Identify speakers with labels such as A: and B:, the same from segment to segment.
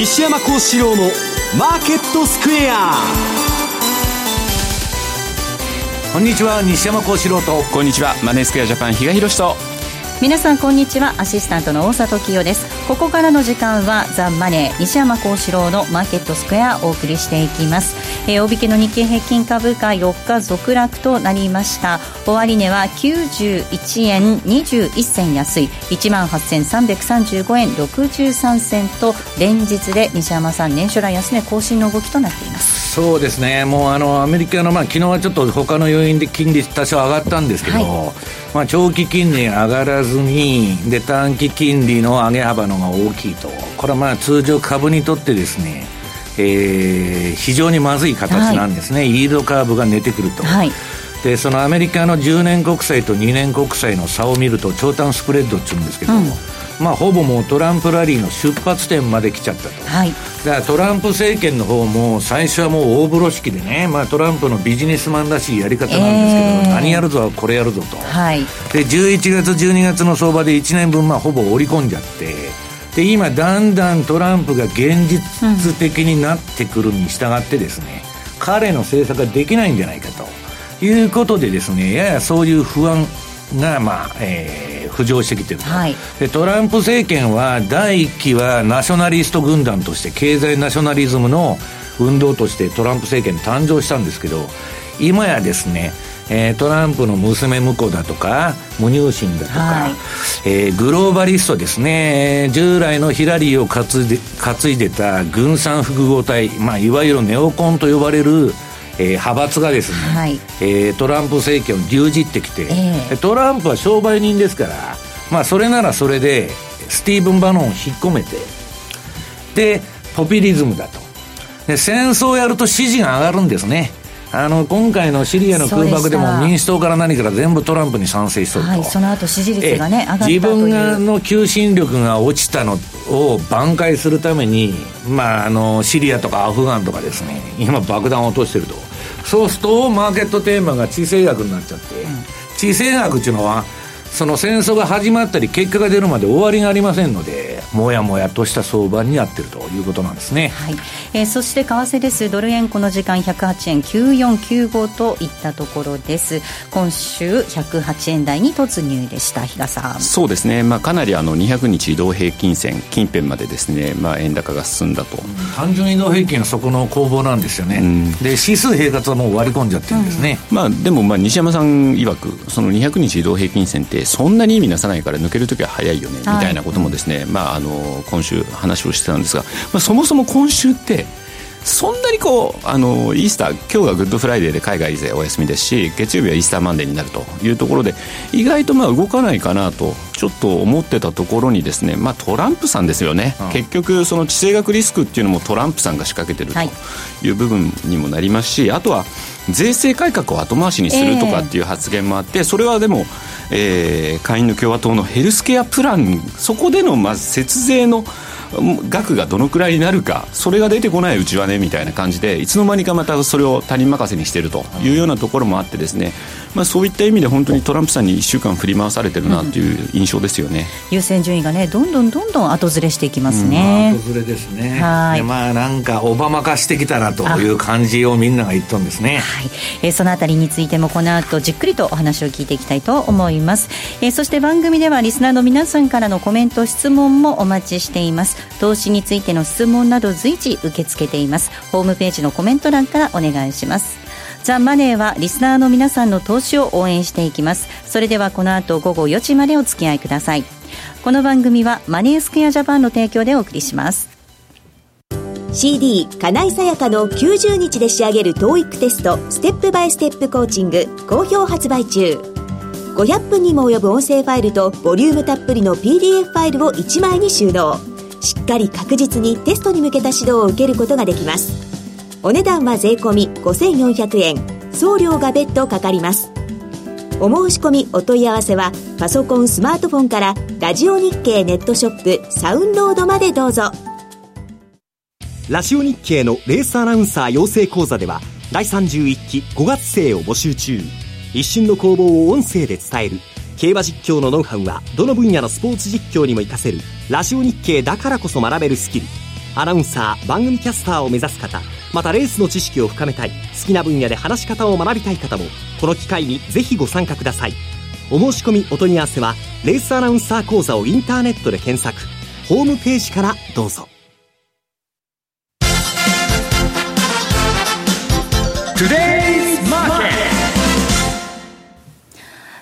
A: 西山幸四郎のマーケットスクエア。
B: こんにちは西山幸四郎と。
C: こんにちはマネースクエアジャパン比嘉宏と。
D: 皆さんこんにちは。アシスタントの大里清ですここからの時間はザ・マネー西山幸四郎のマーケットスクエアお送りしていきます。えー、大引けの日経平均株価4日続落となりました。終値は91円21銭安い。1万8335円63銭と連日で西山さん年初来安値更新の動きとなっています。
B: そうですね。もうあのアメリカのまあ昨日はちょっと他の要因で金利多少上がったんですけど、はい、まあ長期金利上がらずにで短期金利の上げ幅のが大きいと。これはまあ通常株にとってですねえー、非常にまずい形なんですね、はい、イールドカーブが寝てくると、はい、でそのアメリカの10年国債と2年国債の差を見ると長短スプレッドっていうんですけども、うん。まあ、ほぼもうトランプラリーの出発点まで来ちゃったと、はい、だからトランプ政権の方も最初はもう大風呂敷でね、まあ、トランプのビジネスマンらしいやり方なんですけど、えー、何やるぞこれやるぞと、はい、で11月12月の相場で1年分まあほぼ織り込んじゃってで今だんだんトランプが現実的になってくるに従ってですね、うん、彼の政策ができないんじゃないかと。いうことでですねややそういう不安が、まあえー、浮上してきてると、はい、でトランプ政権は第1期はナショナリスト軍団として経済ナショナリズムの運動としてトランプ政権誕生したんですけど今やですねえー、トランプの娘婿だとか無入信だとか、はい、えー、グローバリストですね。従来のヒラリーを担いで担いでた軍産複合体、まあ、いわゆるネオコンと呼ばれるえー、派閥がですね、はい、えー、トランプ政権を牛耳ってきて、えー、トランプは商売人ですから、まあ、それならそれでスティーブン・バノンを引っ込めてでポピュリズムだと。で戦争をやると支持が上がるんですねあの今回のシリアの空爆でも民主党から何から全部トランプに賛成しとると、はい、
D: その後支持率がね上がった
B: 自分がの求心力が落ちたのを挽回するために、まあ、あのシリアとかアフガンとかですね今爆弾を落としてると。そうするとマーケットテーマが地政学になっちゃって、うん、地政学っていうのはその戦争が始まったり結果が出るまで終わりがありませんのでもやもやとした相場になっているということなんですね、
D: はいえー、そして為替です。ドル円この時間108円9495といったところです。今週108円台に突入でした。比嘉さん。
C: そうですね、まあ、かなりあの200日移動平均線近辺までですね、まあ、円高が進んだと、うん、
B: 単純移動平均はそこの攻防なんですよね、うん、で指数平滑はもう割り込んじゃってるんですね、
C: うん、まあ、でもまあ西山さん曰くその200日移動平均線ってそんなに意味なさないから抜けるときは早いよね、みたいなこともですね、まあ、あの今週話をしてたんですが、まあ、そもそも今週ってそんなにこうあのイースター今日がグッドフライデーで海外勢お休みですし月曜日はイースターマンデーになるというところで意外とまあ動かないかなとちょっと思ってたところにですね、まあ、トランプさんですよね、うん、結局その地政学リスクっていうのもトランプさんが仕掛けてるとい。う部分にもなりますし、はい、あとは税制改革を後回しにするとかっていう発言もあって、それはでも、えー、下院の共和党のヘルスケアプランそこでのまず節税の額がどのくらいになるかそれが出てこないうちはねみたいな感じでいつの間にかまたそれを他人任せにしているというようなところもあってですね、まあ、そういった意味で本当にトランプさんに1週間振り回されてるなという印象ですよね、
D: うん、優先順位がねどんどんどんどん後ずれしていきますね、
B: うん、後ずれですね。はい。まあなんかオバマ化してきたなという感じをみんなが言ったんですね。
D: はい、えー、そのあたりについてもこの後じっくりとお話を聞いていきたいと思います、えー、そして番組ではリスナーの皆さんからのコメント質問もお待ちしています投資についての質問など随時受け付けています。ホームページのコメント欄からお願いします。ザ・マネーはリスナーの皆さんの投資を応援していきます。それではこの後午後4時までお付き合いください。この番組はマネースクエアジャパンの提供でお送りします。
E: CD 金井さやかの90日で仕上げる TOEIC テストステップバイステップコーチング好評発売中。500分にも及ぶ音声ファイルとボリュームたっぷりの PDF ファイルを1枚に収納。しっかり確実にテストに向けた指導を受けることができます。お値段は税込5400円。送料が別途かかります。お申し込みお問い合わせはパソコンスマートフォンからラジオ日経ネットショップサウンロードまでどうぞ。
A: ラジオ日経のレースアナウンサー養成講座では第31期5月生を募集中。一瞬の攻防を音声で伝える。競馬実況のノウハウはどの分野のスポーツ実況にも活かせるラジオ日経だからこそ学べるスキル。アナウンサー番組キャスターを目指す方またレースの知識を深めたい好きな分野で話し方を学びたい方もこの機会にぜひご参加ください。お申し込みお問い合わせはレースアナウンサー講座をインターネットで検索。ホームページからどうぞ。
D: Today!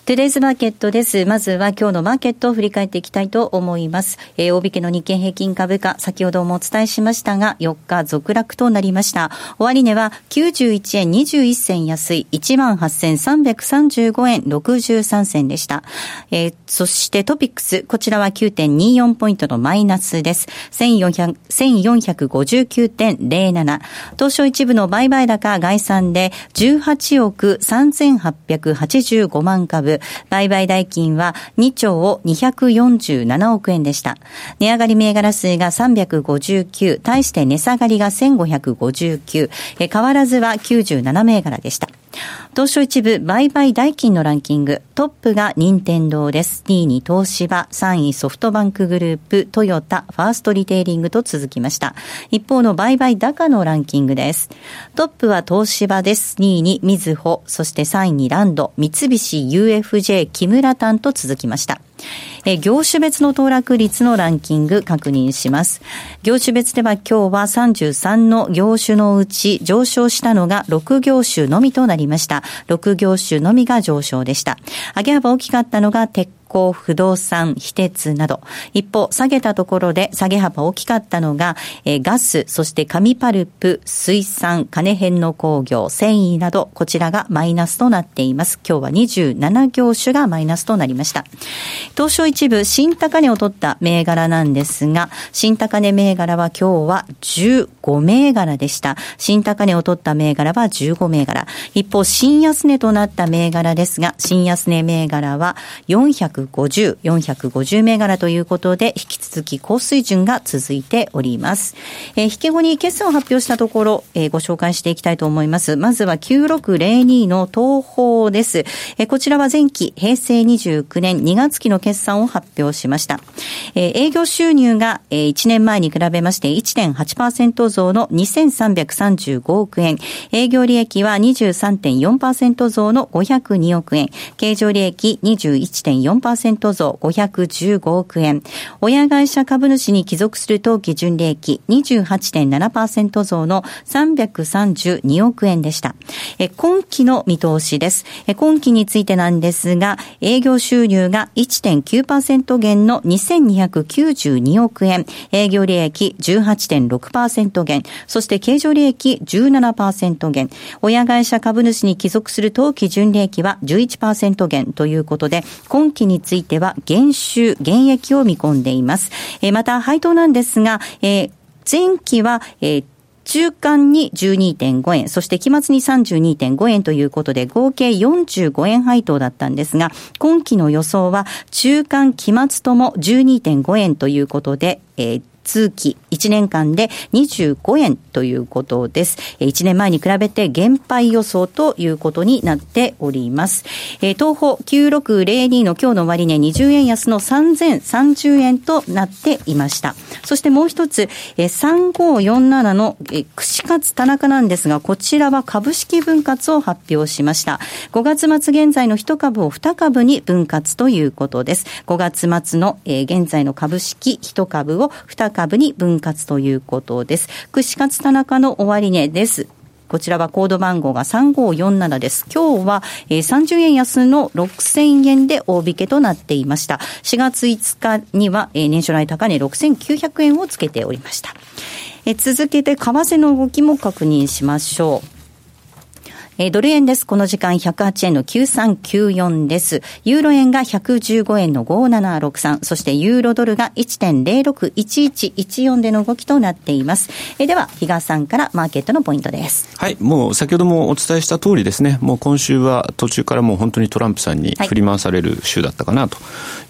D: トゥデイズマーケットです。まずは今日のマーケットを振り返っていきたいと思います。えー、大引けの日経平均株価、先ほどもお伝えしましたが、4日続落となりました。終値は91円21銭安い、18,335円63銭でした。えー、そしてトピックス、こちらは9.24ポイントのマイナスです。1459.07。東証一部の売買高概算で18億3885万株。売買代金は2兆を247億円でした。値上がり銘柄数が359、対して値下がりが1559、変わらずは97銘柄でした。東証一部売買代金のランキング、トップが任天堂です。2位に東芝、3位ソフトバンクグループ、トヨタ、ファーストリテイリングと続きました。一方の売買高のランキングです。トップは東芝です。2位にみずほ、そして3位にランド、三菱 UFJ、木村丹と続きました。え業種別の騰落率のランキング確認します。業種別では今日は33の業種のうち上昇したのが6業種のみとなりました。6業種のみが上昇でした。上げ幅大きかったのが鉄鋼、不動産、非鉄など。一方、下げたところで下げ幅大きかったのが、え、ガス、そして紙パルプ、水産、金編の工業、繊維など、こちらがマイナスとなっています。今日は27業種がマイナスとなりました。東証一部、新高値を取った銘柄なんですが、新高値銘柄は今日は15銘柄でした。新高値を取った銘柄は15銘柄。一方、新安値となった銘柄ですが、新安値銘柄は450、450銘柄ということで、引き続き高水準が続いております。えー、引け後に決算を発表したところ、えー、ご紹介していきたいと思います。まずは9602の東方です。えー、こちらは前期平成29年2月期の決算を発表しました。えー、営業収入が、えー、1年前に比べまして1.8%増の2335億円。営業利益は23.4%増の502億円。経常利益21.4%増515億円。親会社株主に帰属する当期純利益28.7%増の332億円でした。今期の見通しです。今期についてなんですが、営業収入が1.9%減の2292億円。営業利益18.6%減。そして経常利益17%減。親会社株主に帰属する当期純利益は11%減ということで、今期については減収、減益を見込んでいます。えー、また、配当なんですが、えー、前期は、えー中間に12.5円、そして期末に32.5円ということで、合計45円配当だったんですが、今期の予想は中間期末とも12.5円ということで、えー通期1年間で25円ということです。1年前に比べて減配予想ということになっております。東方9602の今日の終値20円安の3030円となっていました。そしてもう一つ、3547の串カツ田中なんですが、こちらは株式分割を発表しました。5月末現在の1株を2株に分割ということです。5月末の現在の株式1株を2株株に分割ということです。串カツ田中の終値です。こちらはコード番号が3547です。今日は、えー、30円安の6000円で大引けとなっていました。4月5日には、えー、年初来高値6900円をつけておりました。えー、続けて為替の動きも確認しましょう。えー、ドル円です。この時間108円の9394です。ユーロ円が115円の5763。そしてユーロドルが1.061114での動きとなっています。えー、では、比嘉さんからマーケットのポイントです。
C: はい。もう先ほどもお伝えした通りですね。もう今週は途中からもう本当にトランプさんに振り回される週だったかなと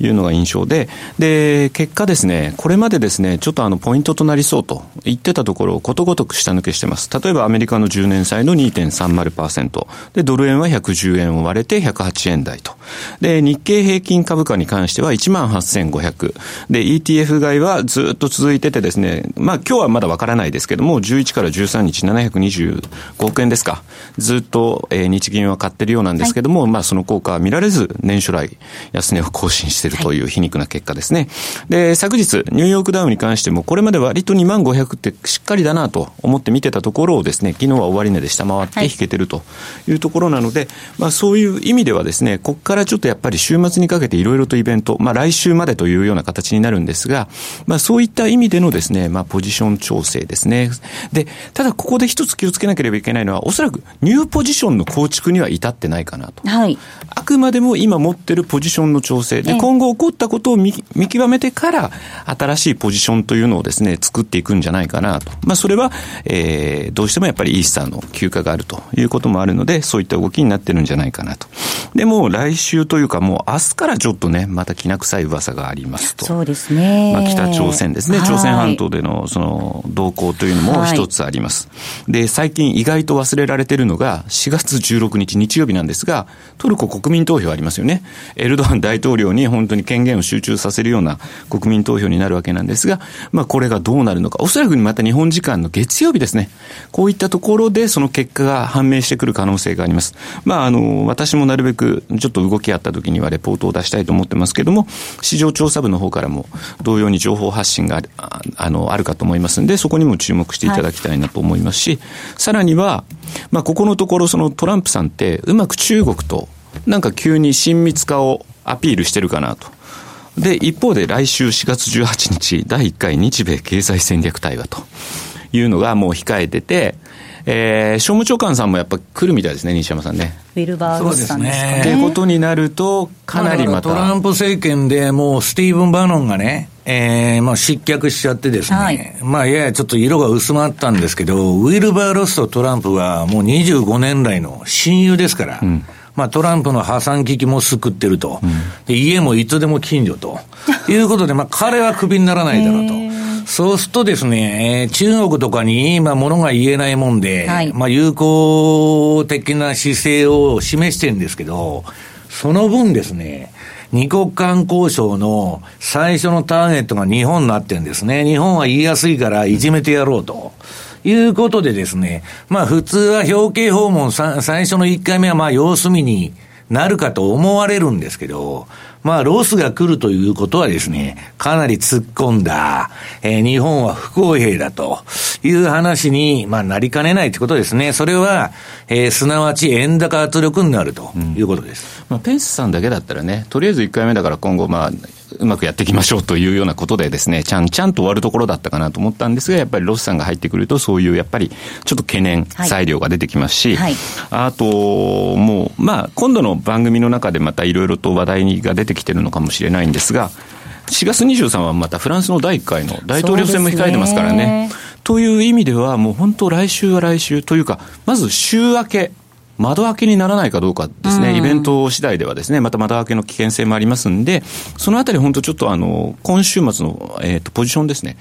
C: いうのが印象で、はい、で、結果ですね、これまでですね、ちょっとあのポイントとなりそうと言ってたところをことごとく下抜けしてます。例えばアメリカの10年債の2.30%。3%。で、ドル円は110円を割れて108円台と。で、日経平均株価に関しては18,500。で、ETF 買いはずっと続いててですね、まあ今日はまだわからないですけども、11から13日725億円ですか。ずっと、えー、日銀は買ってるようなんですけども、はい、まあその効果は見られず、年初来安値を更新しているという皮肉な結果ですね。で、昨日、ニューヨークダウンに関しても、これまで割と2万500ってしっかりだなと思って見てたところをですね、昨日は終値で下回って引けてるというところなので、はい、まあそういう意味ではですね、ここからちょっとやっぱり週末にかけていろいろとイベント、まあ来週までというような形になるんですが、まあそういった意味でのですね、まあポジション調整ですね。で、ただここで一つ気をつけなければいけないのは、おそらくニューポジションの構築には至ってないかなと。はい。あくまでも今持ってるポジションの調整で、今後起こったことを見極めてから、新しいポジションというのをですね、作っていくんじゃないかなと。まあそれは、えー、どうしてもやっぱりイースターの休暇があるということもあるので、そういった動きになってるんじゃないかなと。でも、来週というか、もう明日からちょっとね、またきな臭い噂がありますと。
D: そうですね。
C: まあ、北朝鮮ですね。朝鮮半島での、その、動向というのも一つあります。で、最近意外と忘れられてるのが、4月16日日曜日なんですが、トルコ国民投票ありますよね。エルドアン大統領に本当に権限を集中させるような国民投票になるわけなんですが、まあ、これがどうなるのか。おそらくまた日本時間の月曜日ですね。こういったところで、その結果が判明してくる可能性があります。まあ、あの、私もなるべくちょっと動きあった時にはレポートを出したいと思ってますけども、市場調査部の方からも同様に情報発信があるあのあるかと思いますんで、そこにも注目していただきたいなと思いますし、はい、さらには、まあ、ここのところ、そのトランプさんって、うまく中国と、なんか急に親密化をアピールしてるかなと。で、一方で来週4月18日、第1回日米経済戦略対話というのがもう控えてて、えー、商務長官さんもやっぱ来るみたいですね、西山さんね。
D: ウィルバーロスさんですかね。
C: ということになると、かなりまた。
B: トランプ政権でもうスティーブン・バノンがね、えー、まあ失脚しちゃってですね、はい、まあややちょっと色が薄まったんですけど、ウィルバーロスとトランプはもう25年来の親友ですから、うんまあ、トランプの破産危機も救ってると、うん、で家もいつでも近所ということで、まあ、彼はクビにならないだろうと。そうするとですね、中国とかに今物が言えないもんで、はい、まあ友好的な姿勢を示してるんですけど、その分ですね、二国間交渉の最初のターゲットが日本になってるんですね。日本は言いやすいからいじめてやろうと。いうことでですね、まあ普通は表敬訪問最初の1回目はまあ様子見になるかと思われるんですけど、まあ、ロスが来るということはですね、かなり突っ込んだ、えー、日本は不公平だという話に、まあ、なりかねないということですね。それは、えー、すなわち円高圧力になるということです。
C: うん、まあ、ペンスさんだけだったらね、とりあえず1回目だから今後、まあ、うまくやっていきましょうというようなことでですね、ちゃんちゃんと終わるところだったかなと思ったんですが、やっぱりロスさんが入ってくると、そういうやっぱりちょっと懸念材料が出てきますし、はい。はい、あと、もう、まあ、今度の番組の中でまたいろいろと話題が出てきてるのかもしれないんですが、4月23はまたフランスの第1回の大統領選も控えてますからね。ね。という意味では、もう本当来週は来週というか、まず週明け、窓開けにならないかどうかですね、イベント次第ではですね、また窓開けの危険性もありますんで、そのあたり本当ちょっとあの、今週末の、えっ、ー、と、ポジションですね、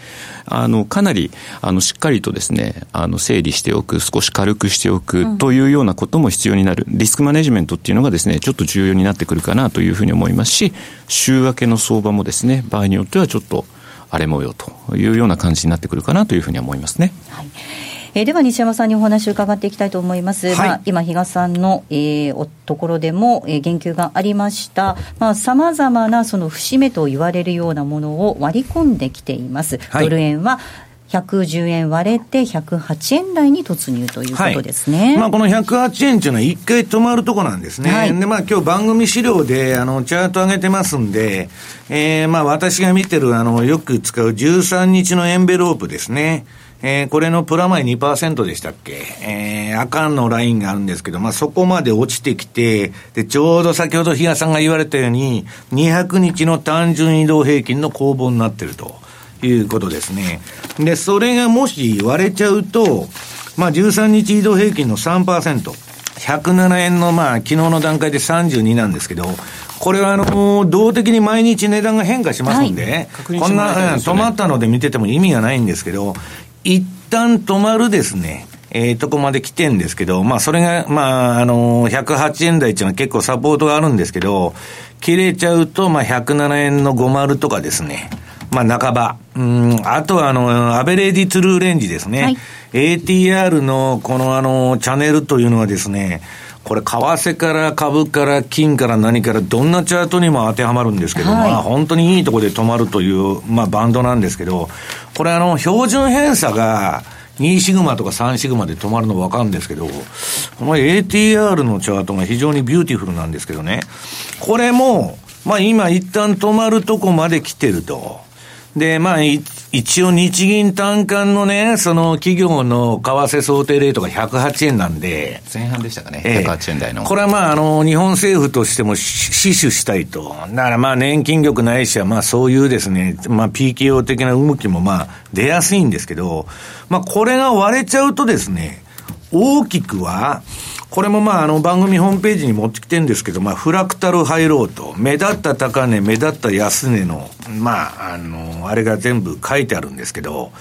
C: あの、かなり、あの、しっかりとですね、あの、整理しておく、少し軽くしておくというようなことも必要になる。リスクマネジメントっていうのがですね、ちょっと重要になってくるかなというふうに思いますし、週明けの相場もですね、場合によってはちょっと荒れ模様というような感じになってくるかなというふうに思いますね。はい
D: えー、では西山さんにお話を伺っていきたいと思います、はい、まあ、今、比嘉さんの、えー、ところでも、えー、言及がありましたさまざ、まなその節目と言われるようなものを割り込んできています。はい、ドル円は110円割れて108円台に突入ということですね。
B: はい、まあこの108円っていうのは一回止まるとこなんですね。はい、でまあ今日番組資料であのチャート上げてますんで、えー、まあ私が見てるあのよく使う13日のエンベロープですね。えー、これのプラマイ2%でしたっけ？えー、赤のラインがあるんですけど、まあ、そこまで落ちてきて、で、ちょうど先ほど比嘉さんが言われたように、200日の単純移動平均の攻防になってるということですね。で、それがもし割れちゃうと、まあ、13日移動平均の3%、107円の、まあ、昨日の段階で32なんですけど、これはあの、動的に毎日値段が変化しますんで、はい、こんな、止まったので見てても意味がないんですけど、一旦止まるですね、えー、とこまで来てんですけど、まあ、それが、まあ、あのー、108円台っていうのは結構サポートがあるんですけど、切れちゃうと、まあ、107円の50とかですね。まあ、半ば。うん、あとは、あの、アベレージトゥルーレンジですね。はい、ATR の、この、あの、チャンネルというのはですね、これ、為替から株から金から何からどんなチャートにも当てはまるんですけど、はい、まあ本当にいいところで止まるという、まあバンドなんですけど、これあの、標準偏差が、2シグマとか3シグマで止まるの分かるんですけど、この ATR のチャートが非常に beautiful なんですけどね、これも、まあ今一旦止まるとこまで来てると。で、まあ、一応日銀短観のね、その企業の為替想定レートが108円なんで。
C: 前半でしたかね、え108円台の。
B: これはまあ、あの、日本政府としても死守したいと。だからまあ、年金力ないしは、まあそういうですね、まあ PKO 的な動きもまあ出やすいんですけど、まあこれが割れちゃうとですね、大きくは、これもまあ、あの、番組ホームページに持ってきてるんですけど、まあ、フラクタルハイローと、目立った高値、目立った安値の、まあ、あの、あれが全部書いてあるんですけど、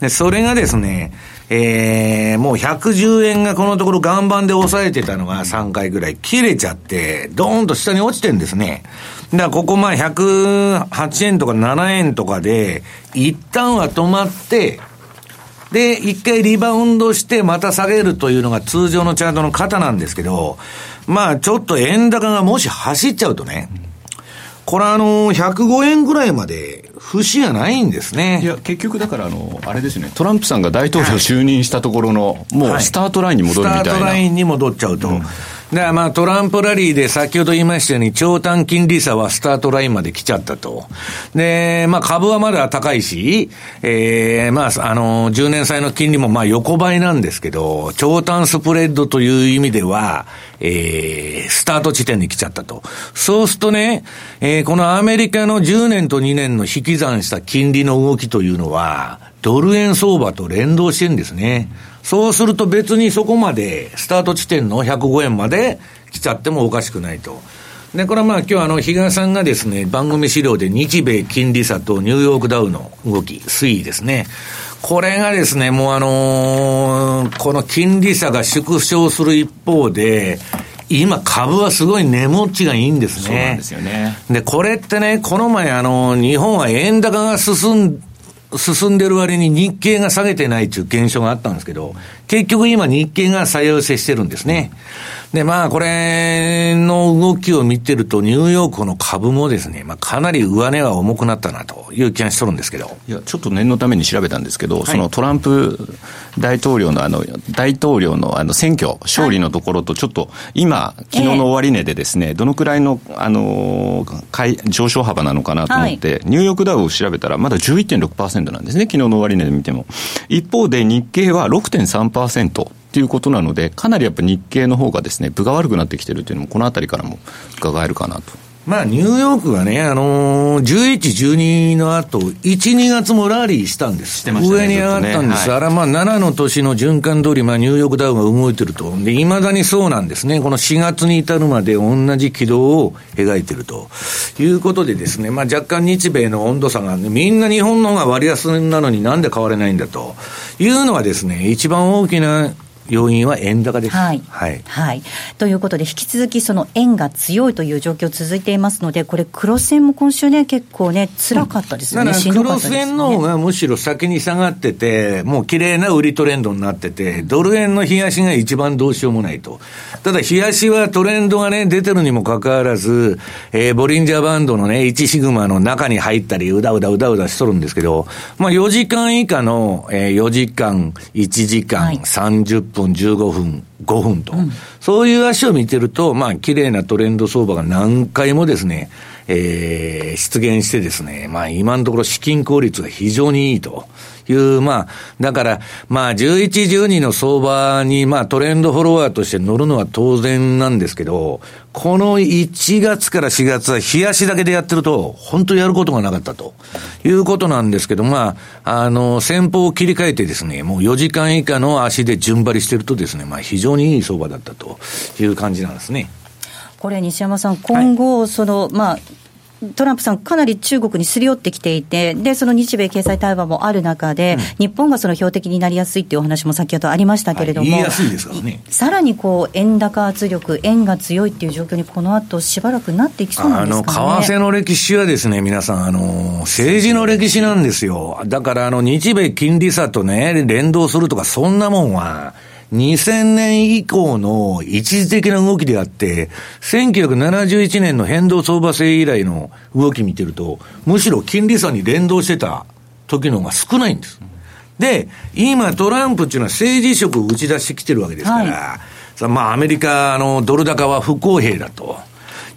B: で、それがですね、えー、もう110円がこのところ岩盤で抑えてたのが3回ぐらい切れちゃって、ドーンと下に落ちてんですね。だからここまあ108円とか7円とかで、一旦は止まって、で、一回リバウンドしてまた下げるというのが通常のチャートの型なんですけど、まあちょっと円高がもし走っちゃうとね、これあの、105円ぐらいまで節がないんですね。
C: いや、結局だからあの、あれですね、トランプさんが大統領就任したところの、はい、もうスタートラインに戻るみたいな。
B: スタートラインに戻っちゃうと。うんだからまあトランプラリーで先ほど言いましたように長短金利差はスタートラインまで来ちゃったと。で、まあ株はまだ高いし、ええー、まああの、10年債の金利もまあ横ばいなんですけど、長短スプレッドという意味では、ええー、スタート地点に来ちゃったと。そうするとね、えー、このアメリカの10年と2年の引き算した金利の動きというのは、ドル円相場と連動してるんですね。そうすると別にそこまで、スタート地点の105円まで来ちゃってもおかしくないと。で、これはまあ今日あの、比嘉さんがですね、番組資料で日米金利差とニューヨークダウの動き、推移ですね。これがですね、もうあのー、この金利差が縮小する一方で、今株はすごい値持ちがいいんですね。そうなんですよね。で、これってね、この前あの、日本は円高が進ん進んでる割に日経が下げてないという現象があったんですけど、結局今日経が再寄せしてるんですね。で、まあ、これの動きを見てると、ニューヨークの株もですね、まあ、かなり上値が重くなったなという気がしとるんですけど。
C: いや、ちょっと念のために調べたんですけど、はい、そのトランプ大統領のあの、大統領のあの、選挙、勝利のところと、ちょっと、今、昨日の終値でですね、どのくらいの、あの、上昇幅なのかなと思って、はい、ニューヨークダウを調べたら、まだ11.6%なんですね、昨日の終値で見ても。一方で、日経は6.3%。っていうことなので、かなりやっぱ日経の方がですね、分が悪くなってきてるっていうのも、このあたりからも伺えるかなと。
B: まあ、ニューヨークがね、あのー、11、12の後、1、2月もラリーしたんです。ね、上に上がったんです。ねはい、あら、まあ、7の年の循環通り、まあ、ニューヨークダウが動いてると。で、未だにそうなんですね。この4月に至るまで同じ軌道を描いてると。いうことでですね、まあ、若干日米の温度差が、ね、みんな日本の方が割安なのになんで変われないんだと。いうのはですね、一番大きな要因は円高です。
D: はい。はい。はい。ということで、引き続きその円が強いという状況続いていますので、これ、黒線も今週ね、結構ね、辛かったですよね。
B: うん、黒線の方がむしろ先に下がってて、もう綺麗な売りトレンドになってて、ドル円の冷やしが一番どうしようもないと。ただ、冷やしはトレンドがね、出てるにもかかわらず、えー、ボリンジャーバンドのね、1シグマの中に入ったり、うだうだうだうだしとるんですけど、まあ4時間以下の、えー、4時間、1時間、はい、30分、15分、5分と、うん、そういう足を見てると、まあ、綺麗なトレンド相場が何回もですね、えー、出現してですね、まあ、今のところ資金効率が非常にいいと。いう、まあ、だから、まあ、11、12の相場に、まあ、トレンドフォロワーとして乗るのは当然なんですけど、この1月から4月は冷やしだけでやってると、本当やることがなかったということなんですけど、まあ、あの、先方を切り替えてですね、もう4時間以下の足で順張りしてるとですね、まあ、非常にいい相場だったという感じなんですね。
D: これ、西山さん、今後、はい、その、まあ、トランプさん、かなり中国にすり寄ってきていて、で、その日米経済対話もある中で、うん、日本がその標的になりやすいっていうお話も先ほどありましたけれども、
B: はい、言いやすいですからね。
D: さらにこう、円高圧力、円が強いっていう状況にこの後しばらくなっていきそうなんですか、ね、
B: あの、為替の歴史はですね、皆さん、あの、政治の歴史なんですよ。だから、あの、日米金利差とね、連動するとか、そんなもんは、2000年以降の一時的な動きであって、1971年の変動相場制以来の動き見てると、むしろ金利差に連動してた時の方が少ないんです。で、今トランプっていうのは政治色を打ち出してきてるわけですから、はい、まあアメリカのドル高は不公平だと。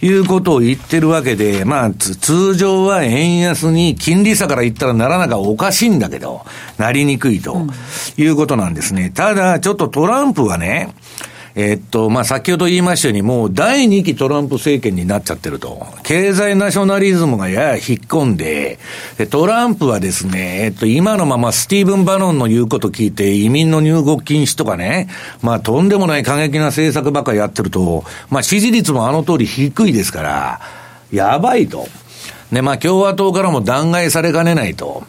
B: いうことを言ってるわけで、まあ、通常は円安に金利差から言ったらならなかおかしいんだけど、なりにくいということなんですね。ただ、ちょっとトランプはね、えっと、まあ、先ほど言いましたように、もう第2期トランプ政権になっちゃってると。経済ナショナリズムがやや引っ込んで、トランプはですね、えっと、今のままスティーブン・バノンの言うこと聞いて、移民の入国禁止とかね、まあ、とんでもない過激な政策ばっかりやってると、まあ、支持率もあの通り低いですから、やばいと。ね、まあ、共和党からも弾劾されかねないと。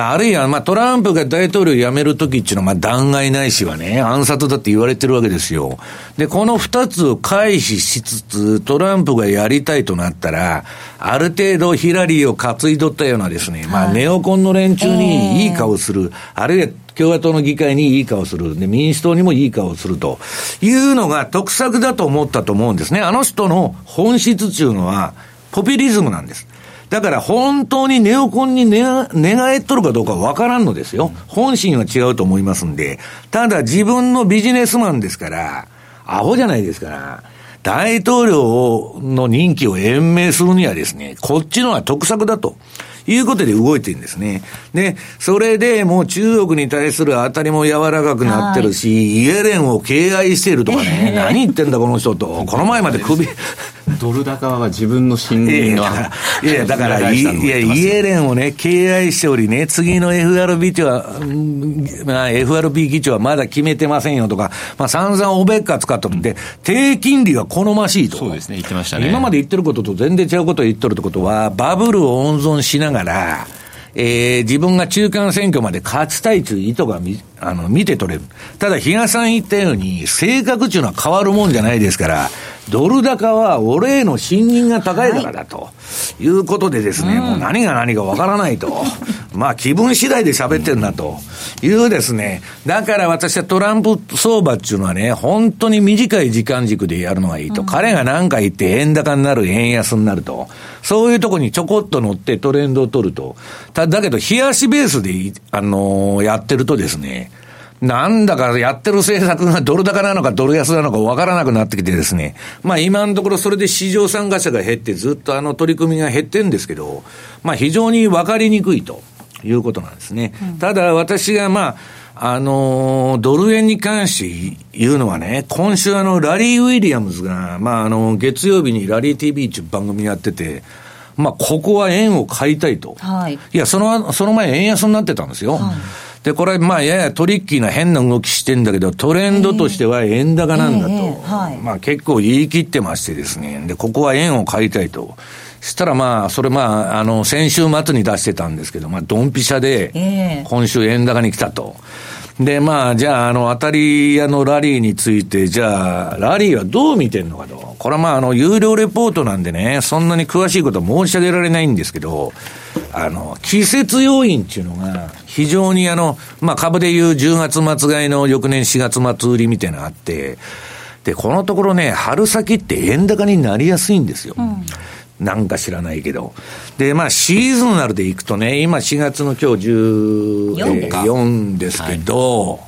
B: あるいは、まあ、トランプが大統領辞めるときっていうのは、まあ、弾劾ないしはね、暗殺だって言われてるわけですよ。で、この二つを回避しつつ、トランプがやりたいとなったら、ある程度ヒラリーを担い取ったようなですね、まあ、ネオコンの連中にいい顔する、えー、あるいは共和党の議会にいい顔する。で、民主党にもいい顔するというのが得策だと思ったと思うんですね。あの人の本質っていうのは、ポピュリズムなんです。だから本当にネオコンに寝返っとるかどうかわからんのですよ。本心は違うと思いますんで。ただ自分のビジネスマンですから、アホじゃないですから、大統領の任期を延命するにはですね、こっちのは得策だと。いうことで動いてるんですね。で、それでもう中国に対する当たりも柔らかくなってるし、イエレンを敬愛しているとかね、何言ってんだこの人と、この前まで首、
C: ドル高は自分の信任の。
B: いや、だから、いや、イエレンをね、敬愛しておりね、次の FRB 長は、まあ、FRB 議長はまだ決めてませんよとか、まあ、散々おべっか使っとるんで、低金利は好ましいと。
C: そうですね、言ってましたね。
B: 今まで言ってることと全然違うことを言っとるってことは、バブルを温存しながら、えー、自分が中間選挙まで勝ちたいという意図がみあの見て取れる。ただ、比嘉さん言ったように、性格というのは変わるもんじゃないですから、ドル高は俺への信任が高いからだと、い、うことでですね、もう何が何かわからないと。まあ気分次第で喋ってんなというですね、だから私はトランプ相場っていうのはね、本当に短い時間軸でやるのがいいと。彼が何か言って円高になる、円安になると。そういうとこにちょこっと乗ってトレンドを取ると。ただけど、冷やしベースで、あのー、やってるとですね、なんだかやってる政策がドル高なのかドル安なのかわからなくなってきてですね。まあ今のところそれで市場参加者が減ってずっとあの取り組みが減ってるんですけど、まあ非常にわかりにくいということなんですね。うん、ただ私がまあ、あのー、ドル円に関して言うのはね、今週あの、ラリー・ウィリアムズが、まああの、月曜日にラリー TV っていう番組やってて、まあ、ここは円を買いたいと。はい。いや、その、その前円安になってたんですよ。はいで、これ、まあ、ややトリッキーな変な動きしてんだけど、トレンドとしては円高なんだと。えーえーはい、まあ、結構言い切ってましてですね。で、ここは円を買いたいと。したらまあ、それまあ、あの、先週末に出してたんですけど、まあ、ドンピシャで、今週円高に来たと。で、まあ、じゃあ、あの、当たり屋のラリーについて、じゃあ、ラリーはどう見てんのかと。これはまあ、あの、有料レポートなんでね、そんなに詳しいことは申し上げられないんですけど、あの、季節要因っていうのが、非常にあの、まあ、株でいう10月末買いの翌年4月末売りみたいなのあって、で、このところね、春先って円高になりやすいんですよ。うんなんか知らないけど。で、まあ、シーズナルでいくとね、今4月の今日14、4ですけど、はい、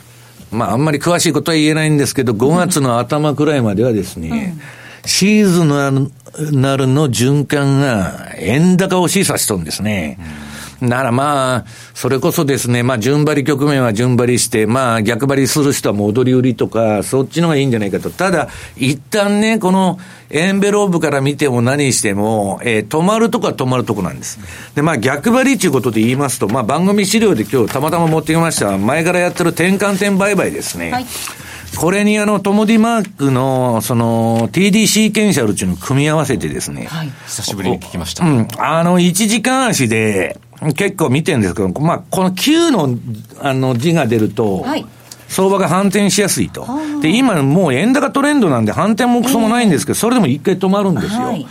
B: まあ、あんまり詳しいことは言えないんですけど、5月の頭くらいまではですね、うん、シーズナルの循環が円高を示唆しとるんですね。うんならまあ、それこそですね、まあ順張り局面は順張りして、まあ逆張りする人は戻り売りとか、そっちの方がいいんじゃないかと。ただ、一旦ね、このエンベローブから見ても何しても、えー、止まるとこは止まるとこなんです。で、まあ逆張りということで言いますと、まあ番組資料で今日たまたま持ってきました、前からやってる転換点売買ですね。はいこれにあの、トモディマークの、その、TD ケンシャルっていうのを組み合わせてですね。はい。
C: 久しぶりに聞きました。
B: うん。あの、1時間足で、結構見てるんですけど、まあ、この9の、あの、字が出ると、はい。相場が反転しやすいと。で、今もう円高トレンドなんで反転もクソもないんですけど、それでも一回止まるんですよ。はい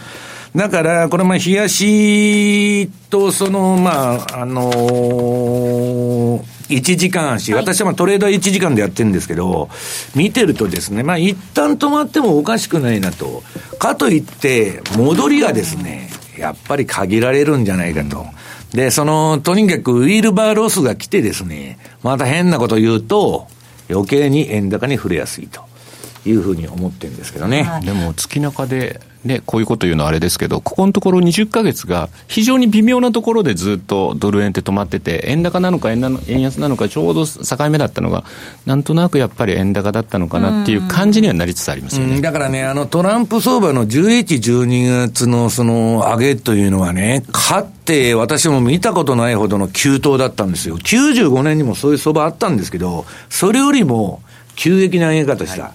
B: だから、これ、まあ、冷やしと、その、まあ、あのー、1時間足、私はまあトレードは1時間でやってるんですけど、見てるとですね、まあ、一旦止まってもおかしくないなと。かといって、戻りがですね、やっぱり限られるんじゃないかと。で、その、とにかくウィールバーロスが来てですね、また変なこと言うと、余計に円高に触れやすいと。いうふうに思ってるんですけどね。
C: でも、月中で、ね、こういうこと言うのはあれですけど、ここのところ20か月が非常に微妙なところでずっとドル円って止まってて、円高なのか円円安なのかちょうど境目だったのが、なんとなくやっぱり円高だったのかなっていう感じにはなりつつありますよね。
B: だからね、あのトランプ相場の11、12月のその上げというのはね、勝って私も見たことないほどの急騰だったんですよ。95年にもそういう相場あったんですけど、それよりも、急激な上げ方した。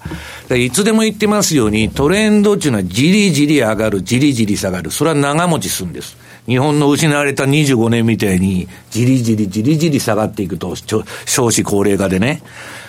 B: はい、いつでも言ってますように、トレンドっていうのはじりじり上がる、じりじり下がる。それは長持ちするんです。日本の失われた25年みたいに、じりじりじりじり下がっていくと、少子高齢化でね。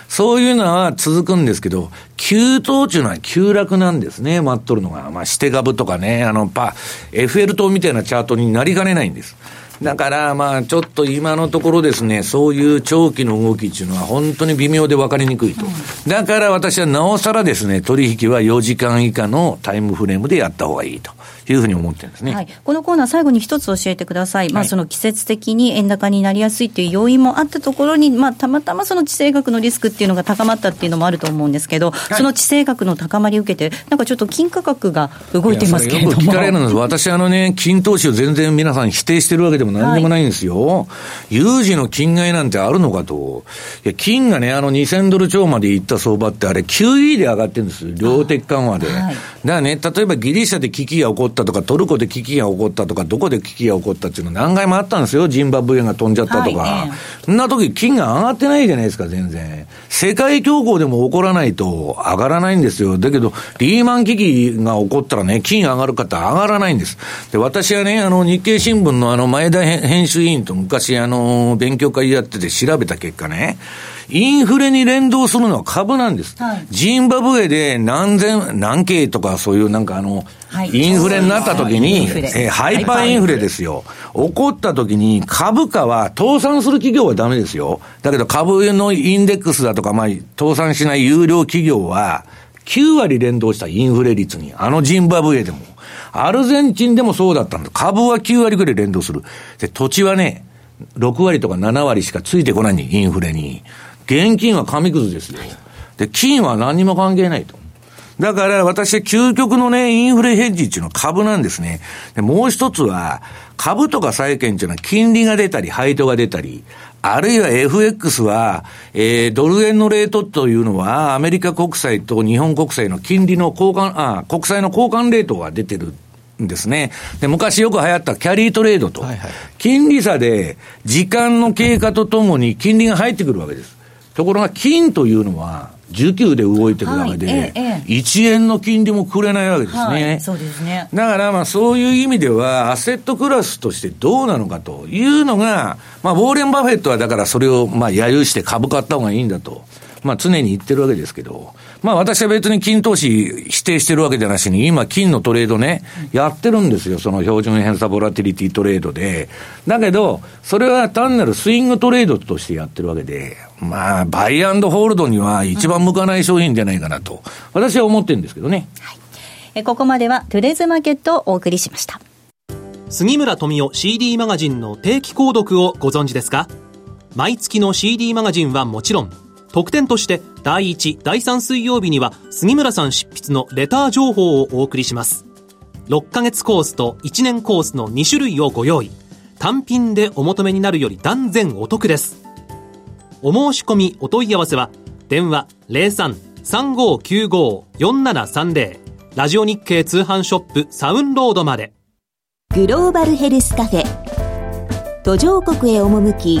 B: そういうのは続くんですけど、急騰っていうのは急落なんですね、待っとるのが。まあ、して株とかね、あの、パ、エッフェル塔みたいなチャートになりかねないんです。だからまあちょっと今のところですね、そういう長期の動きっていうのは本当に微妙で分かりにくいと。だから私はなおさらですね、取引は4時間以下のタイムフレームでやった方がいいと。いうふうに思ってるんですね、
D: はい、このコーナー、最後に一つ教えてください、まあ、その季節的に円高になりやすいという要因もあったところに、まあ、たまたまその地政学のリスクっていうのが高まったっていうのもあると思うんですけど、はい、その地政学の高まりを受けて、なんかちょっと金価格が動いてますけれども。
B: れるんです、私、あのね、金投資を全然皆さん否定してるわけでもなんでもないんですよ。はい、有事の金買いなんてあるのかと。いや、金がね、あの2000ドル超までいった相場って、あれ、QE で上がってるんです、量的緩和で。だからね、例えばギリシャで危機が起こったとか、トルコで危機が起こったとか、どこで危機が起こったっていうの何回もあったんですよ。ジンバブエが飛んじゃったとか。はい、そんな時、金が上がってないじゃないですか、全然。世界恐慌でも起こらないと上がらないんですよ。だけど、リーマン危機が起こったらね、金上がるかって上がらないんです。で、私はね、あの、日経新聞のあの、前田編集委員と昔、あの、勉強会やってて調べた結果ね、インフレに連動するのは株なんです。はい、ジンバブエで何千、何件とかそういうなんかあの、はい、インフレになった時に、えー、ハイパーインフレですよ。起こった時に株価は倒産する企業はダメですよ。だけど株のインデックスだとか、まあ、倒産しない有料企業は、9割連動したインフレ率に、あのジンバブエでも、アルゼンチンでもそうだったんです。株は9割ぐらい連動する。で、土地はね、6割とか7割しかついてこないに、インフレに。現金は紙くずですよ。で、金は何にも関係ないと。だから私は究極のね、インフレヘッジっていうのは株なんですね。で、もう一つは、株とか債券っていうのは金利が出たり、配当が出たり、あるいは FX は、えー、ドル円のレートというのは、アメリカ国債と日本国債の金利の交換、あ、国債の交換レートが出てるんですね。で、昔よく流行ったキャリートレードと。はいはい、金利差で、時間の経過とともに金利が入ってくるわけです。ところが金というのは、需給で動いてるわけで、はいええ、1円の金利もくれないわけですね。はい、
D: そうですね。
B: だからまあそういう意味では、アセットクラスとしてどうなのかというのが、まあ、ウォーレン・バフェットはだからそれをまあ揶揄して株買った方がいいんだと。まあ常に言ってるわけですけど、まあ私は別に金投資否定してるわけじゃなしに、今金のトレードね、やってるんですよ、その標準偏差ボラティリティトレードで。だけど、それは単なるスイングトレードとしてやってるわけで、まあ、バイアンドホールドには一番向かない商品じゃないかなと、私は思ってるんですけどね。はい、
D: えここまではトゥレーズマーケットをお送りしました。
A: 杉村富夫 CD マガジンの定期購読をご存知ですか？毎月の CD マガジンはもちろん、特典として第1、第3水曜日には杉村さん執筆のレター情報をお送りします。6ヶ月コースと1年コースの2種類をご用意。単品でお求めになるより断然お得です。お申し込みお問い合わせは電話03-3595-4730ラジオ日経通販ショップサウンロードまで
E: グローバルヘルスカフェ途上国へ赴き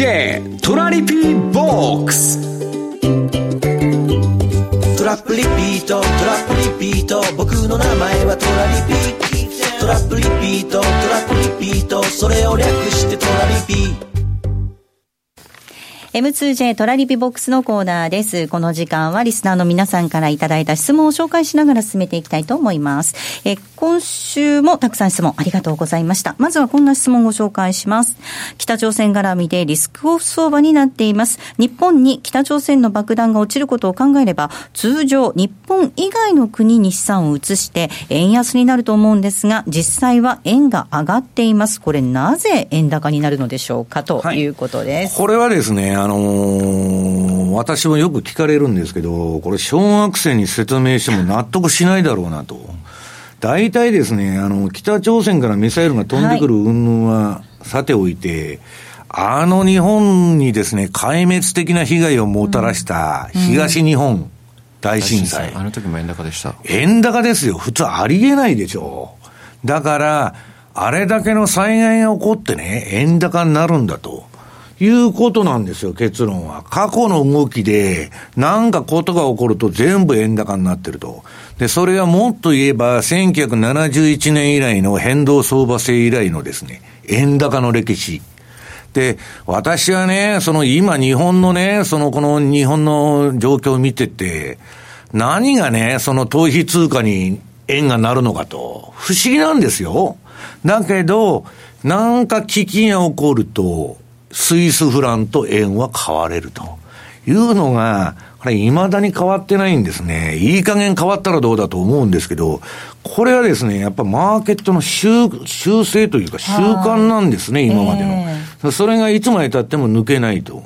F: トラリピーボックス。
G: トラップリピートトラップリピート。僕の名前はトラリピトラップリピートトラップリピート。それを略してトラリピ
D: M2J トラリピボックスのコーナーです。この時間はリスナーの皆さんからいただいた質問を紹介しながら進めていきたいと思います。え今週もたくさん質問ありがとうございました。まずはこんな質問をご紹介します。北朝鮮絡みでリスクオフ相場になっています。日本に北朝鮮の爆弾が落ちることを考えれば、通常日本以外の国に資産を移して円安になると思うんですが、実際は円が上がっています。これなぜ円高になるのでしょうかということです。
B: はい、これはですね、あのー、私もよく聞かれるんですけど、これ、小学生に説明しても納得しないだろうなと。大体ですね、あの、北朝鮮からミサイルが飛んでくる云々はさておいて、はい、あの日本にですね、壊滅的な被害をもたらした東日本大震災。うん
C: うん、あの時も円高でした。
B: 円高ですよ。普通ありえないでしょう。だから、あれだけの災害が起こってね、円高になるんだと。いうことなんですよ、結論は。過去の動きで、なんかことが起こると全部円高になってると。で、それはもっと言えば、1971年以来の変動相場制以来のですね、円高の歴史。で、私はね、その今日本のね、そのこの日本の状況を見てて、何がね、その逃避通貨に円がなるのかと、不思議なんですよ。だけど、なんか危機が起こると、スイスフランと円は買われるというのが、これ未だに変わってないんですね。いい加減変わったらどうだと思うんですけど、これはですね、やっぱマーケットの修修正というか習慣なんですね、今までの、えー。それがいつまで経っても抜けないと。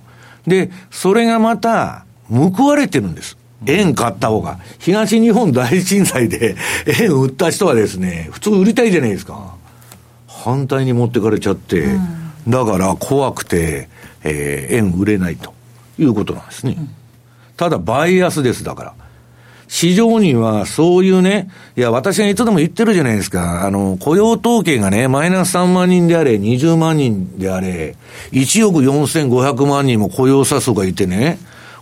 B: で、それがまた報われてるんです。円買った方が。東日本大震災で円売った人はですね、普通売りたいじゃないですか。反対に持ってかれちゃって、うんだから怖くて、えー、円売れないということなんですね。うん、ただ、バイアスです、だから。市場にはそういうね、いや、私がいつでも言ってるじゃないですか。あの、雇用統計がね、マイナス3万人であれ、20万人であれ、1億4500万人も雇用者数がいてね、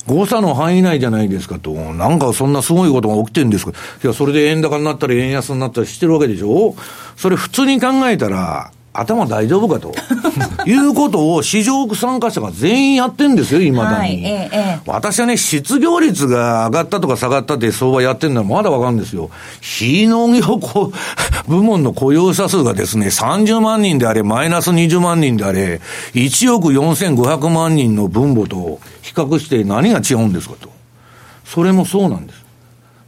B: 誤差の範囲内じゃないですかと。なんかそんなすごいことが起きてるんですか。いや、それで円高になったり円安になったりしてるわけでしょそれ普通に考えたら、頭大丈夫かと いうことを市場参加者が全員やってんですよ、いまだに、はいええ。私はね、失業率が上がったとか下がったって相場やってるのはまだわかるんですよ。非農業部門の雇用者数がですね、30万人であれ、マイナス20万人であれ、1億4500万人の分母と比較して何が違うんですかと。それもそうなんです。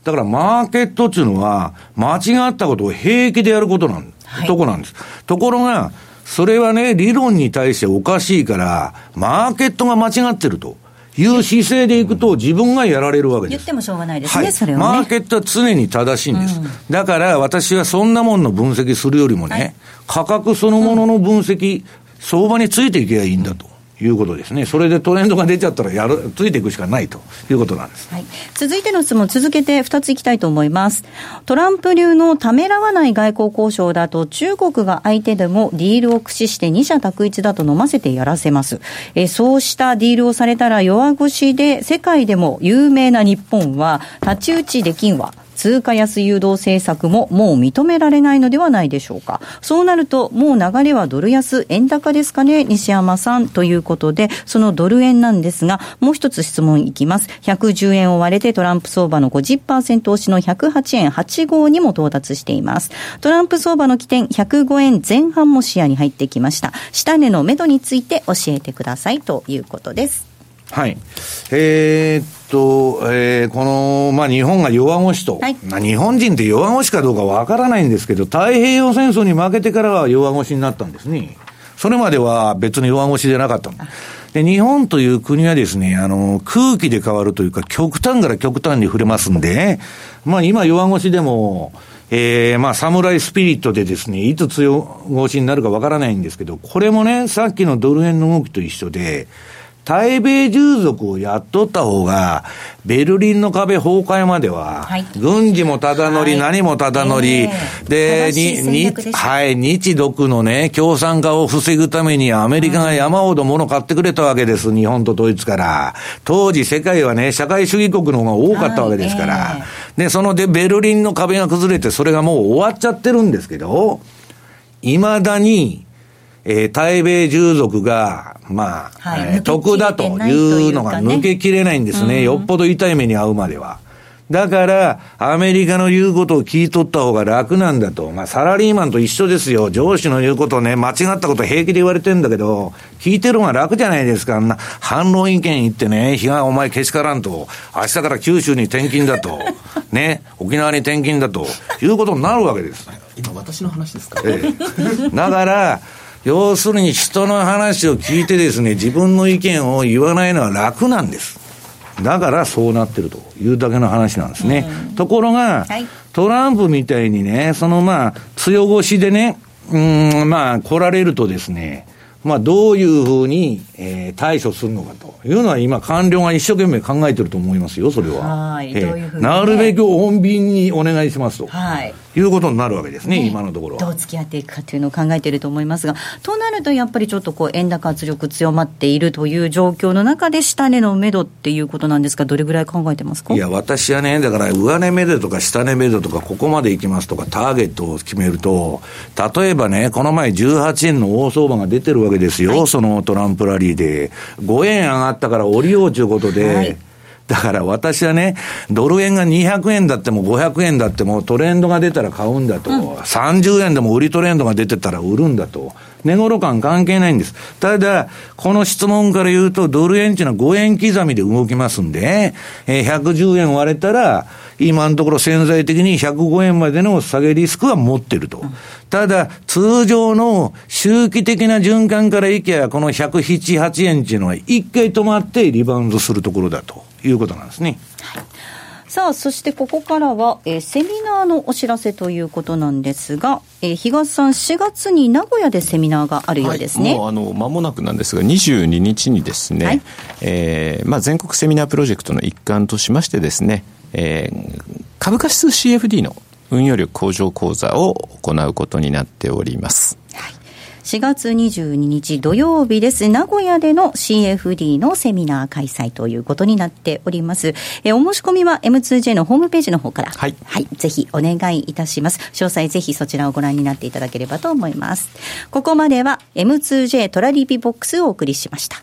B: だからマーケットっていうのは、間違ったことを平気でやることなんはい、とこなんです。ところが、それはね、理論に対しておかしいから、マーケットが間違ってると。いう姿勢でいくと、自分がやられるわけです。
D: 言ってもしょうがないですね、はい、
B: それは、ね、マーケットは常に正しいんです。うん、だから、私はそんなもんの分析するよりもね、はい、価格そのものの分析、うん、相場についていけばいいんだと。いうことですね。それでトレンドが出ちゃったらやる、ついていくしかないということなんです。
D: はい。続いての質問、続けて2ついきたいと思います。トランプ流のためらわない外交交渉だと、中国が相手でもディールを駆使して二者択一だと飲ませてやらせます。えそうしたディールをされたら弱腰で世界でも有名な日本は太刀打ちできんわ。通貨安誘導政策ももう認められないのではないでしょうか。そうなると、もう流れはドル安、円高ですかね、西山さんということで、そのドル円なんですが、もう一つ質問いきます。110円を割れてトランプ相場の50%押しの108円85にも到達しています。トランプ相場の起点105円前半も視野に入ってきました。下値の目処について教えてくださいということです。
B: はい。えー、っと、えー、この、まあ、日本が弱腰と、はい、まあ、日本人って弱腰かどうかわからないんですけど、太平洋戦争に負けてからは弱腰になったんですね。それまでは別に弱腰じゃなかったで、日本という国はですね、あの、空気で変わるというか、極端から極端に触れますんで、まあ今弱腰でも、えー、まあ、侍スピリットでですね、いつ強腰になるかわからないんですけど、これもね、さっきのドル円の動きと一緒で、対米従属をやっとった方が、ベルリンの壁崩壊までは、軍事もただ乗り、何もただ乗り、で、に、に、はい、日独のね、共産化を防ぐためにアメリカが山ほど物買ってくれたわけです、日本とドイツから。当時世界はね、社会主義国の方が多かったわけですから。で、そので、ベルリンの壁が崩れて、それがもう終わっちゃってるんですけど、未だに、えー、対米従属が、まあ、はい、えー、得だというのが抜けきれないんですね。よっぽど痛い目に遭うまでは。だから、アメリカの言うことを聞いとった方が楽なんだと。まあ、サラリーマンと一緒ですよ。上司の言うことをね、間違ったこと平気で言われてんだけど、聞いてる方が楽じゃないですか。あんな、反論意見言ってね、日がお前けしからんと。明日から九州に転勤だと。ね、沖縄に転勤だと。いうことになるわけです。
C: 今私の話ですか、
B: ええ、だから、要するに人の話を聞いてですね、自分の意見を言わないのは楽なんです。だからそうなってるというだけの話なんですね。ところが、はい、トランプみたいにね、そのまあ、強腰でね、うん、まあ、来られるとですね、まあ、どういうふうに、えー、対処するのかというのは、今、官僚が一生懸命考えてると思いますよ、それは。
D: はい、えー、
B: なるべく穏便にお願いしますと。はい。いうことになるわけですね、ね。今のところ
D: どう付き合っていくかというのを考えていると思いますが、となると、やっぱりちょっとこう円高圧力強まっているという状況の中で、下値の目処っていうことなんですが、どれぐらい考えてますか？
B: いや、私はね、だから上値目処とか下値目処とか、ここまでいきますとか、ターゲットを決めると、例えばね、この前18円の大相場が出てるわけですよ、はい、そのトランプラリーで。5円上がったから降りようということで、はいだから私はね、ドル円が200円だっても500円だってもトレンドが出たら買うんだと、うん、30円でも売りトレンドが出てたら売るんだと。値頃感関係ないんです。ただ、この質問から言うと、ドル円っていうのは5円刻みで動きますんで、えー、110円割れたら、今のところ潜在的に105円までの下げリスクは持ってると。ただ、通常の周期的な循環からいけば、この107、8円っていうのは一回止まってリバウンドするところだということなんですね。はい
D: さあ、そしてここからは、えー、セミナーのお知らせということなんですが、えー、東さん、4月に名古屋でセミナーがあるようですね。はい、
C: もうあの間もなくなんですが、22日にですね、はい、えー、まあ、全国セミナープロジェクトの一環としましてですね、えー、株価指数 CFD の運用力向上講座を行うことになっております。
D: はい4月22日土曜日です。名古屋での CFD のセミナー開催ということになっております。えお申し込みは M2J のホームページの方から、はい、はい、ぜひお願いいたします。詳細ぜひそちらをご覧になっていただければと思います。ここまでは M2J トラリピボックスをお送りしました。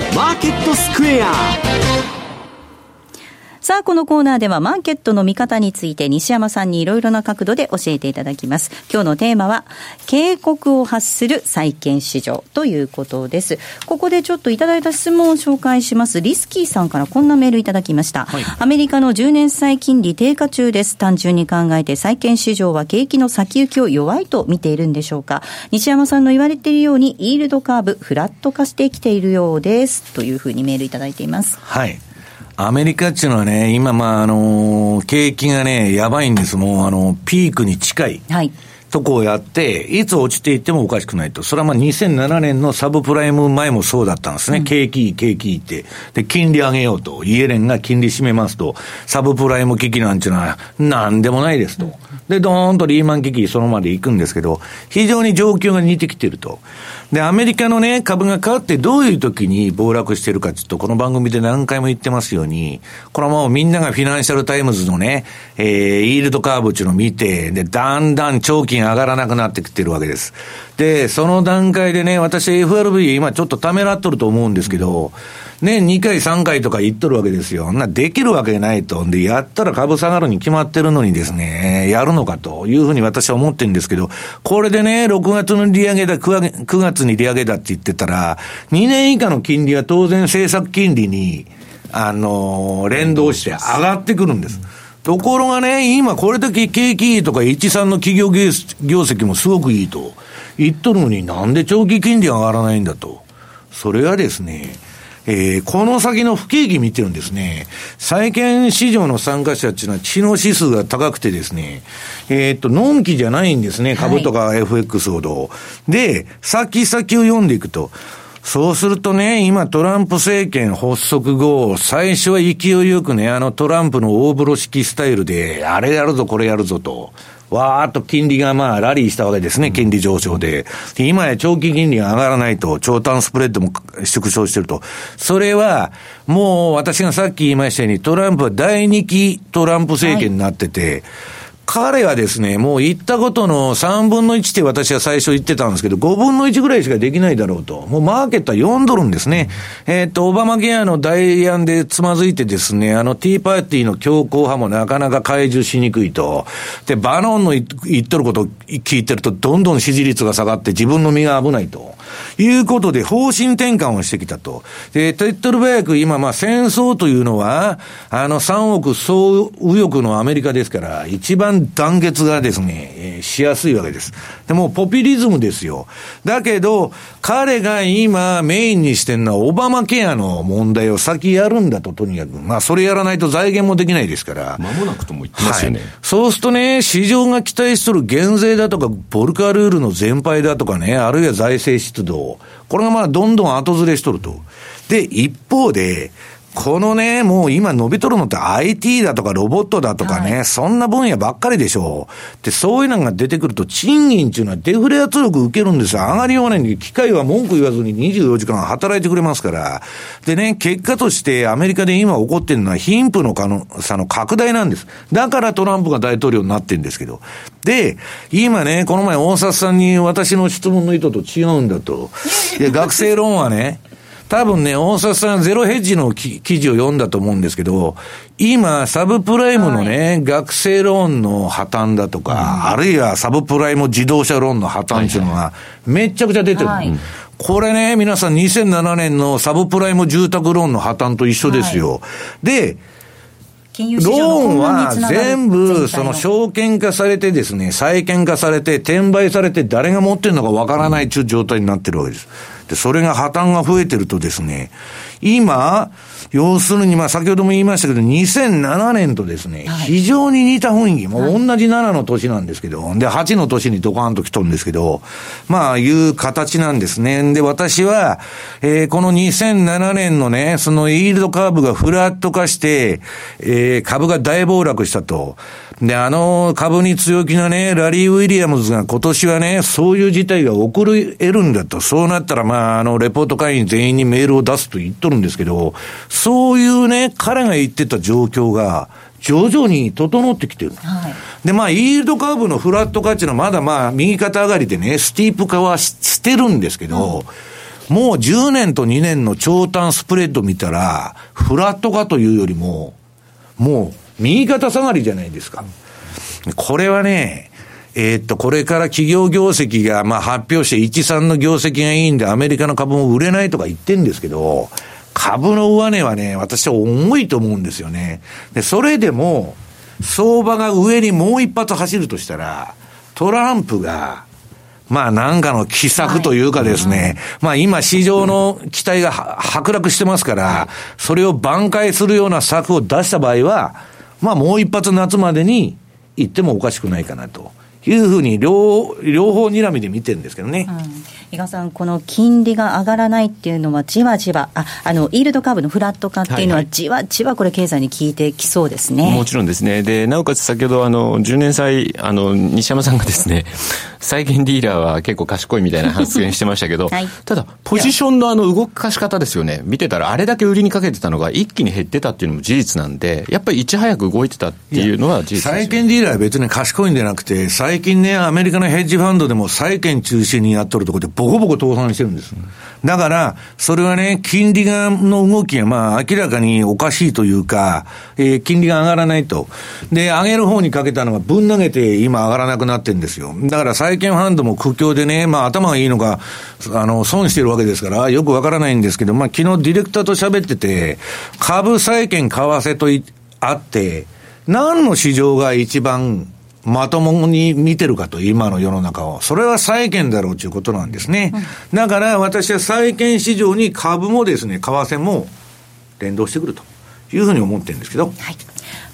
A: マーケットスクエア。
D: さあ、このコーナーではマーケットの見方について西山さんにいろいろな角度で教えていただきます。今日のテーマは、警告を発する債券市場ということです。ここでちょっといただいた質問を紹介します。リスキーさんからこんなメールいただきました。はい、アメリカの10年債金利低下中です。単純に考えて債券市場は景気の先行きを弱いと見ているんでしょうか。西山さんの言われているように、イールドカーブ、フラット化してきているようです。というふうにメールいただいています。
B: はい。アメリカっていうのはね、今、まあ、あの、景気がね、やばいんです。もう、あの、ピークに近い。はい。とこをやって、いつ落ちていってもおかしくないと。それはまあ2007年のサブプライム前もそうだったんですね。うん、景気いい、景気いいって。で、金利上げようと。イエレンが金利締めますと。サブプライム危機なんていうのは、なんでもないですと。で、ドーンとリーマン危機そのまで行くんですけど、非常に状況が似てきてると。で、アメリカのね、株が変わってどういう時に暴落してるかちょっと、この番組で何回も言ってますように、これはもうみんながフィナンシャルタイムズのね、えー、イールドカーブっていうのを見て、で、だんだん長期が上がらなくなってきてるわけです。で、その段階でね、私 FRB 今ちょっとためらっとると思うんですけど、年2回3回とか言っとるわけですよ。な、できるわけないと。で、やったら株下がるに決まってるのにですね、やるのかというふうに私は思ってるんですけど、これでね、6月の利上げだ、9月に利上げだって言ってたら、2年以下の金利は当然政策金利に、あのー、連動して上がってくるんです。ところがね、今これだけ景気いいとか、一産の企業業績もすごくいいと言っとるのになんで長期金利上がらないんだと。それはですね、えー、この先の不景気見てるんですね。債券市場の参加者っていうのは知能指数が高くてですね、えー、っと、のんきじゃないんですね。株とか FX ほど。はい、で、先々を読んでいくと、そうするとね、今トランプ政権発足後、最初は勢いよくね、あのトランプの大風呂式スタイルで、あれやるぞ、これやるぞと。わーっと金利がまあラリーしたわけですね、金利上昇で。で今や長期金利が上がらないと、長短スプレッドも縮小してると。それは、もう私がさっき言いましたように、トランプは第2期トランプ政権になってて、はい彼はですね、もう言ったことの3分の1って私は最初言ってたんですけど、5分の1ぐらいしかできないだろうと。もうマーケットは読んどるんですね。えっ、と、オバマケアの代案でつまずいてですね、あの、ティーパーティーの強硬派もなかなか解除しにくいと。で、バノンの言っとることを聞いてると、どんどん支持率が下がって自分の身が危ないと。いうことで方針転換をしてきたと。で、手っ取り早く今、まあ戦争というのは、あの3億総右翼のアメリカですから、一番団結がですね、えー、しやすいわけです。でもポピュリズムですよ。だけど、彼が今メインにしてるのはオバマケアの問題を先やるんだと、とにかく。まあそれやらないと財源もできないですから。
C: 間もなくとも言ってますよね。はい、
B: そうするとね、市場が期待しとる減税だとか、ボルカルールの全廃だとかね、あるいは財政出動。これがまあどんどん後ずれしとると。で、一方で、このね、もう今伸びとるのって IT だとかロボットだとかね、はい、そんな分野ばっかりでしょう。で、そういうのが出てくると、賃金っていうのはデフレ圧力受けるんですよ。上がりようがないんで、機械は文句言わずに24時間働いてくれますから。でね、結果としてアメリカで今起こってるのは貧富の可能さの拡大なんです。だからトランプが大統領になってるんですけど。で、今ね、この前大札さんに私の質問の意図と違うんだと。で、学生ローンはね、多分ね、大阪さんゼロヘッジの記事を読んだと思うんですけど、今、サブプライムのね、はい、学生ローンの破綻だとか、うん、あるいはサブプライム自動車ローンの破綻っていうのが、めちゃくちゃ出てる。はい、これね、皆さん2007年のサブプライム住宅ローンの破綻と一緒ですよ。はい、で、ローンは全部、その証券化されてですね、債券化されて、転売されて、誰が持ってるのかわからないという状態になってるわけです。で、それが破綻が増えてるとですね、今、要するに、まあ、先ほども言いましたけど、2007年とですね、非常に似た雰囲気、もう同じ7の年なんですけど、で、8の年にドカーンと来とるんですけど、まあ、いう形なんですね。で、私は、えー、この2007年のね、そのイールドカーブがフラット化して、えー、株が大暴落したと。で、あの株に強気なね、ラリー・ウィリアムズが今年はね、そういう事態が起こり得るんだと。そうなったら、まあ、あの、レポート会員全員にメールを出すと言っとるんですけど、そういうね、彼が言ってた状況が、徐々に整ってきてる。はい、で、まあ、イールドカーブのフラット化っていうのはまだまあ、右肩上がりでね、スティープ化はしてるんですけど、うん、もう10年と2年の長短スプレッド見たら、フラット化というよりも、もう右肩下がりじゃないですか。これはね、えー、っと、これから企業業績が、まあ発表して1、3の業績がいいんで、アメリカの株も売れないとか言ってんですけど、株の上値はね、私は重いと思うんですよね。で、それでも、相場が上にもう一発走るとしたら、トランプが、まあなんかの奇策というかですね、はいまあ今市場の期待が剥落してますから、それを挽回するような策を出した場合は、まあもう一発夏までに行ってもおかしくないかなと。いうふうに両、両方睨みで見てるんですけどね。うん。
D: 伊賀さん、この金利が上がらないっていうのは、じわじわ、ああのイールドカーブのフラット化っていうのは、じわじわこれ、経済に効いてきそうですね、
C: もちろんですね、でなおかつ先ほどあの、10年債、あの西山さんがですね、債券ディーラーは結構賢いみたいな発言してましたけど、はい、ただ、ポジションのあの動かし方ですよね、見てたら、あれだけ売りにかけてたのが一気に減ってたっていうのも事実なんで、やっぱりいち早く動いてたっていうのは事実
B: 債券ディーラーは別に賢いんじゃなくて、最近ね、アメリカのヘッジファンドでも債券中心にやっとるところで、ボコボコ倒産してるんです。だから、それはね、金利がの動きが、まあ、明らかにおかしいというか、えー、金利が上がらないと。で、上げる方にかけたのがぶん投げて今上がらなくなってるんですよ。だから債券ファンドも苦境でね、まあ頭がいいのか、あの、損してるわけですから、よくわからないんですけど、まあ昨日ディレクターと喋ってて、株債券為替とあって、何の市場が一番まともに見てるかと、今の世の中を。それは債券だろうということなんですね。うん、だから私は債券市場に株もですね、為替も連動してくるというふうに思ってるんですけど。はい。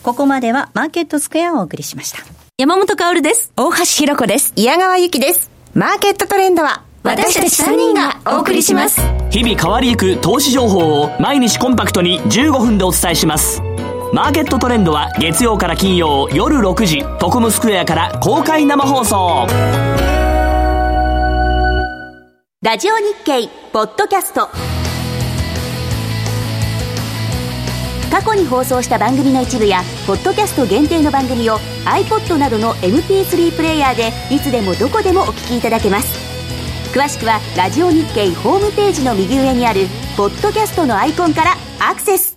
D: ここまではマーケットスクエアをお送りしました。
E: 山本薫です。大橋弘子です。
H: 矢川由紀です。マーケットトレンドは
E: 私たち3人がお送りします。
I: 日々変わりゆく投資情報を毎日コンパクトに15分でお伝えします。マーケットトレンドは月曜から金曜夜6時トコムスクエアから公開生放送。
E: ラジオ日経ポッドキャスト。過去に放送した番組の一部やポッドキャスト限定の番組を iPod などの MP3 プレイヤーでいつでもどこでもお聞きいただけます。詳しくはラジオ日経ホームページの右上にあるポッドキャストのアイコンからアクセス。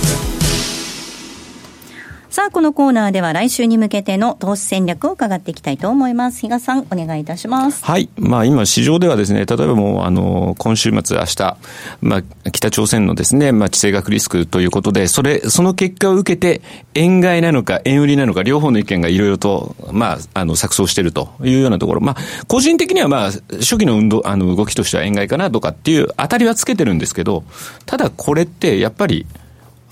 D: さあ、このコーナーでは来週に向けての投資戦略を伺っていきたいと思います。比嘉さん、お願いいたします。
C: はい。まあ、今、市場ではですね、例えばもう、あの、今週末、明日、まあ、北朝鮮のですね、まあ、地政学リスクということで、それ、その結果を受けて、円買いなのか、円売りなのか、両方の意見がいろいろと、まあ、あの、錯綜しているというようなところ。まあ、個人的には、まあ、初期の運動、あの、動きとしては円買いかなとかっていう、当たりはつけてるんですけど、ただこれって、やっぱり、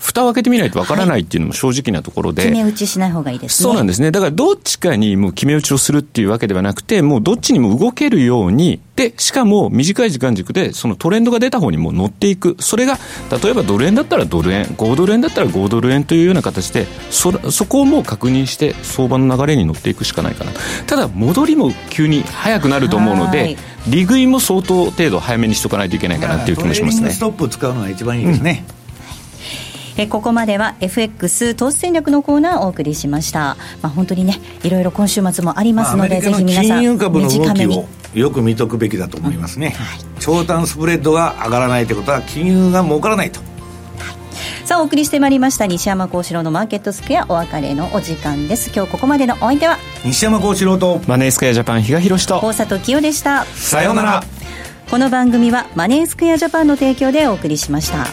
C: 蓋を開けてみないとわからないっていうのも正直なところで、はい、
D: 決め打ちしない方がいいです
C: ね。そうなんですね。だからどっちかにもう決め打ちをするっていうわけではなくて、もうどっちにも動けるように、で、しかも短い時間軸でそのトレンドが出た方にも乗っていく。それが、例えばドル円だったらドル円、5ドル円だったら5ドル円というような形で、そ、そこをもう確認して相場の流れに乗っていくしかないかな。ただ、戻りも急に早くなると思うので、利食いも相当程度早めにしとかないといけないかなっていう気もしますね。
B: ストップを使うのが一番いいですね。
D: うんえここまでは FX 投資戦略のコーナーをお送りしました、まあ、本当にねいろいろ今週末もありますので、まあ、ぜひ皆さん金融
B: 株の動きをよく見とくべきだと思いますね、うんはい、長短スプレッドが上がらないということは金融が儲からないと。
D: さあお送りしてまいりました西山幸四郎のマーケットスクエアお別れのお時間です。今日ここまでのお相手は
B: 西山幸四郎と
C: マネースクエアジャパン比嘉宏と
D: 大里清でした。
B: さようなら。
D: この番組はマネースクエアジャパンの提供でお送りしました